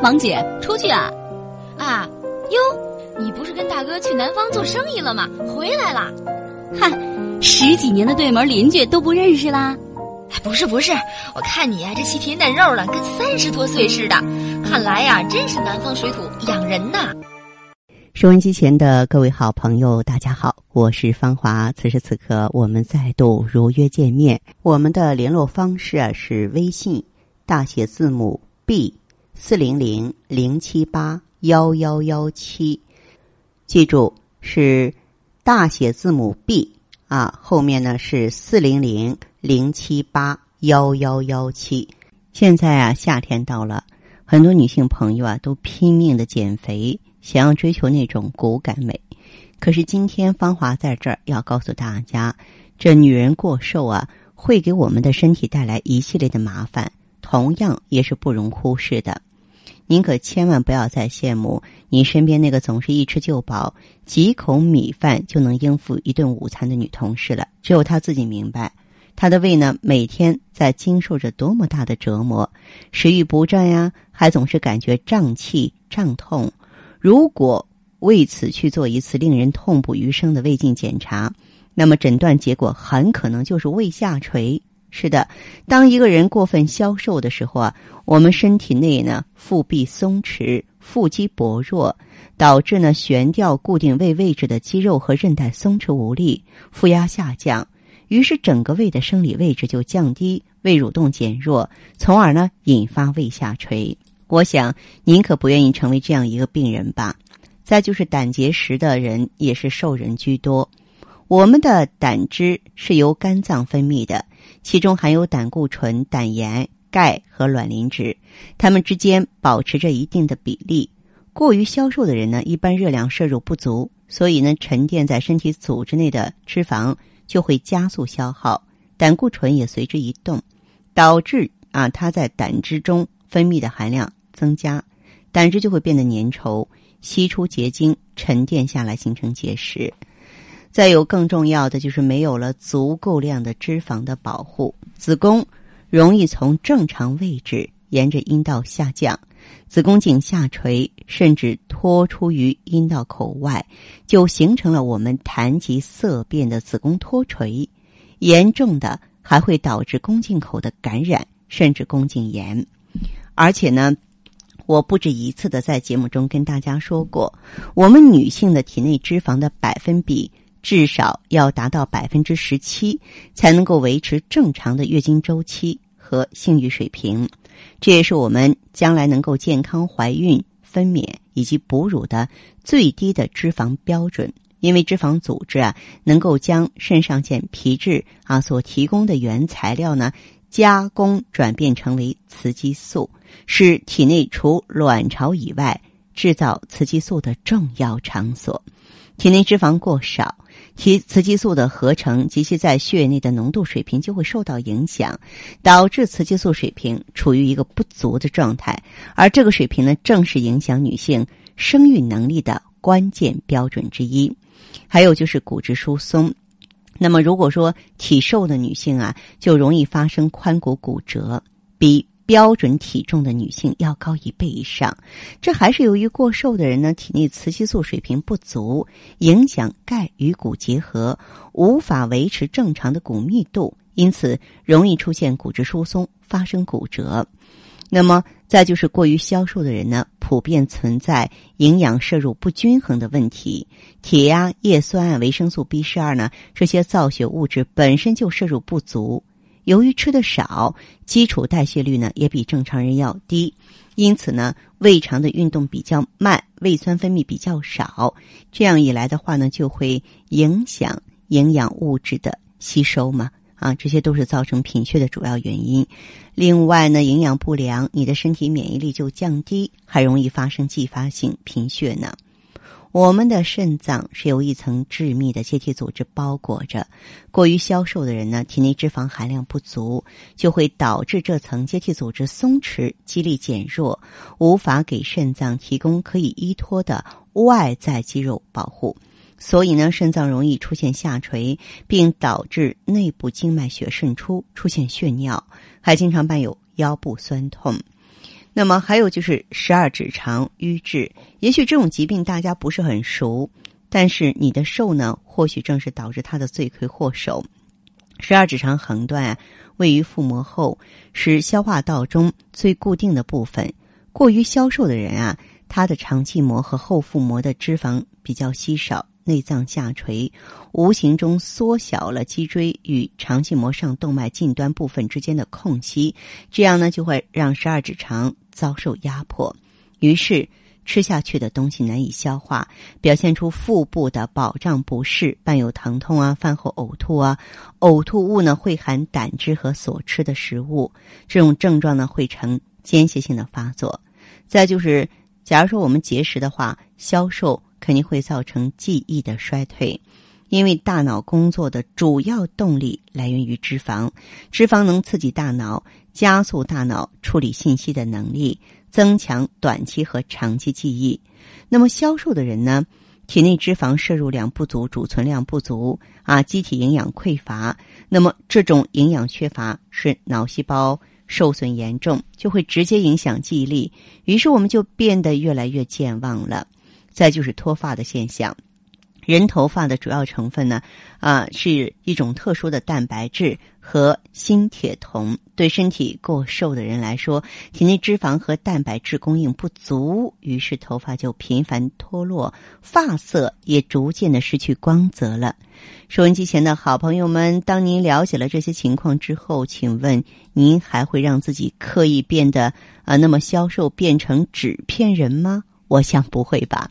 王姐，出去啊！啊，哟，你不是跟大哥去南方做生意了吗？回来了？嗨，十几年的对门邻居都不认识啦？不是不是，我看你呀，这细皮嫩肉的，跟三十多岁似的。看来呀，真是南方水土养人呐。收音机前的各位好朋友，大家好，我是芳华。此时此刻，我们再度如约见面。我们的联络方式啊是微信大写字母 B 四零零零七八幺幺幺七，记住是大写字母 B 啊，后面呢是四零零零七八幺幺幺七。现在啊，夏天到了，很多女性朋友啊都拼命的减肥。想要追求那种骨感美，可是今天芳华在这儿要告诉大家，这女人过瘦啊，会给我们的身体带来一系列的麻烦，同样也是不容忽视的。您可千万不要再羡慕你身边那个总是一吃就饱、几口米饭就能应付一顿午餐的女同事了。只有她自己明白，她的胃呢每天在经受着多么大的折磨，食欲不振呀，还总是感觉胀气、胀痛。如果为此去做一次令人痛不欲生的胃镜检查，那么诊断结果很可能就是胃下垂。是的，当一个人过分消瘦的时候啊，我们身体内呢腹壁松弛、腹肌薄弱，导致呢悬吊固定胃位置的肌肉和韧带松弛无力，负压下降，于是整个胃的生理位置就降低，胃蠕动减弱，从而呢引发胃下垂。我想您可不愿意成为这样一个病人吧？再就是胆结石的人也是瘦人居多。我们的胆汁是由肝脏分泌的，其中含有胆固醇、胆盐、钙和卵磷脂，它们之间保持着一定的比例。过于消瘦的人呢，一般热量摄入不足，所以呢，沉淀在身体组织内的脂肪就会加速消耗，胆固醇也随之移动，导致啊，它在胆汁中分泌的含量。增加，胆汁就会变得粘稠，析出结晶，沉淀下来形成结石。再有更重要的就是没有了足够量的脂肪的保护，子宫容易从正常位置沿着阴道下降，子宫颈下垂，甚至脱出于阴道口外，就形成了我们谈及色变的子宫脱垂。严重的还会导致宫颈口的感染，甚至宫颈炎，而且呢。我不止一次的在节目中跟大家说过，我们女性的体内脂肪的百分比至少要达到百分之十七，才能够维持正常的月经周期和性欲水平。这也是我们将来能够健康怀孕、分娩以及哺乳的最低的脂肪标准。因为脂肪组织啊，能够将肾上腺皮质啊所提供的原材料呢。加工转变成为雌激素，是体内除卵巢以外制造雌激素的重要场所。体内脂肪过少，其雌激素的合成及其在血液内的浓度水平就会受到影响，导致雌激素水平处于一个不足的状态。而这个水平呢，正是影响女性生育能力的关键标准之一。还有就是骨质疏松。那么，如果说体瘦的女性啊，就容易发生髋骨骨折，比标准体重的女性要高一倍以上。这还是由于过瘦的人呢，体内雌激素水平不足，影响钙与骨结合，无法维持正常的骨密度，因此容易出现骨质疏松，发生骨折。那么，再就是过于消瘦的人呢，普遍存在营养摄入不均衡的问题。铁呀、叶酸、维生素 B 十二呢，这些造血物质本身就摄入不足。由于吃的少，基础代谢率呢也比正常人要低，因此呢，胃肠的运动比较慢，胃酸分泌比较少。这样一来的话呢，就会影响营养物质的吸收嘛。啊，这些都是造成贫血的主要原因。另外呢，营养不良，你的身体免疫力就降低，还容易发生继发性贫血呢。我们的肾脏是由一层致密的结缔组织包裹着，过于消瘦的人呢，体内脂肪含量不足，就会导致这层结缔组织松弛，肌力减弱，无法给肾脏提供可以依托的外在肌肉保护。所以呢，肾脏容易出现下垂，并导致内部静脉血渗出，出现血尿，还经常伴有腰部酸痛。那么还有就是十二指肠瘀滞，也许这种疾病大家不是很熟，但是你的瘦呢，或许正是导致它的罪魁祸首。十二指肠横断，位于腹膜后，是消化道中最固定的部分。过于消瘦的人啊，他的肠系膜和后腹膜的脂肪比较稀少，内脏下垂，无形中缩小了脊椎与肠系膜上动脉近端部分之间的空隙，这样呢，就会让十二指肠。遭受压迫，于是吃下去的东西难以消化，表现出腹部的饱胀不适，伴有疼痛啊，饭后呕吐啊，呕吐物呢会含胆汁和所吃的食物，这种症状呢会呈间歇性的发作。再就是，假如说我们节食的话，消瘦肯定会造成记忆的衰退。因为大脑工作的主要动力来源于脂肪，脂肪能刺激大脑，加速大脑处理信息的能力，增强短期和长期记忆。那么消瘦的人呢，体内脂肪摄入量不足，储存量不足啊，机体营养匮乏。那么这种营养缺乏是脑细胞受损严重，就会直接影响记忆力。于是我们就变得越来越健忘了。再就是脱发的现象。人头发的主要成分呢，啊，是一种特殊的蛋白质和锌、铁、铜。对身体过瘦的人来说，体内脂肪和蛋白质供应不足，于是头发就频繁脱落，发色也逐渐的失去光泽了。收音机前的好朋友们，当您了解了这些情况之后，请问您还会让自己刻意变得啊那么消瘦，变成纸片人吗？我想不会吧。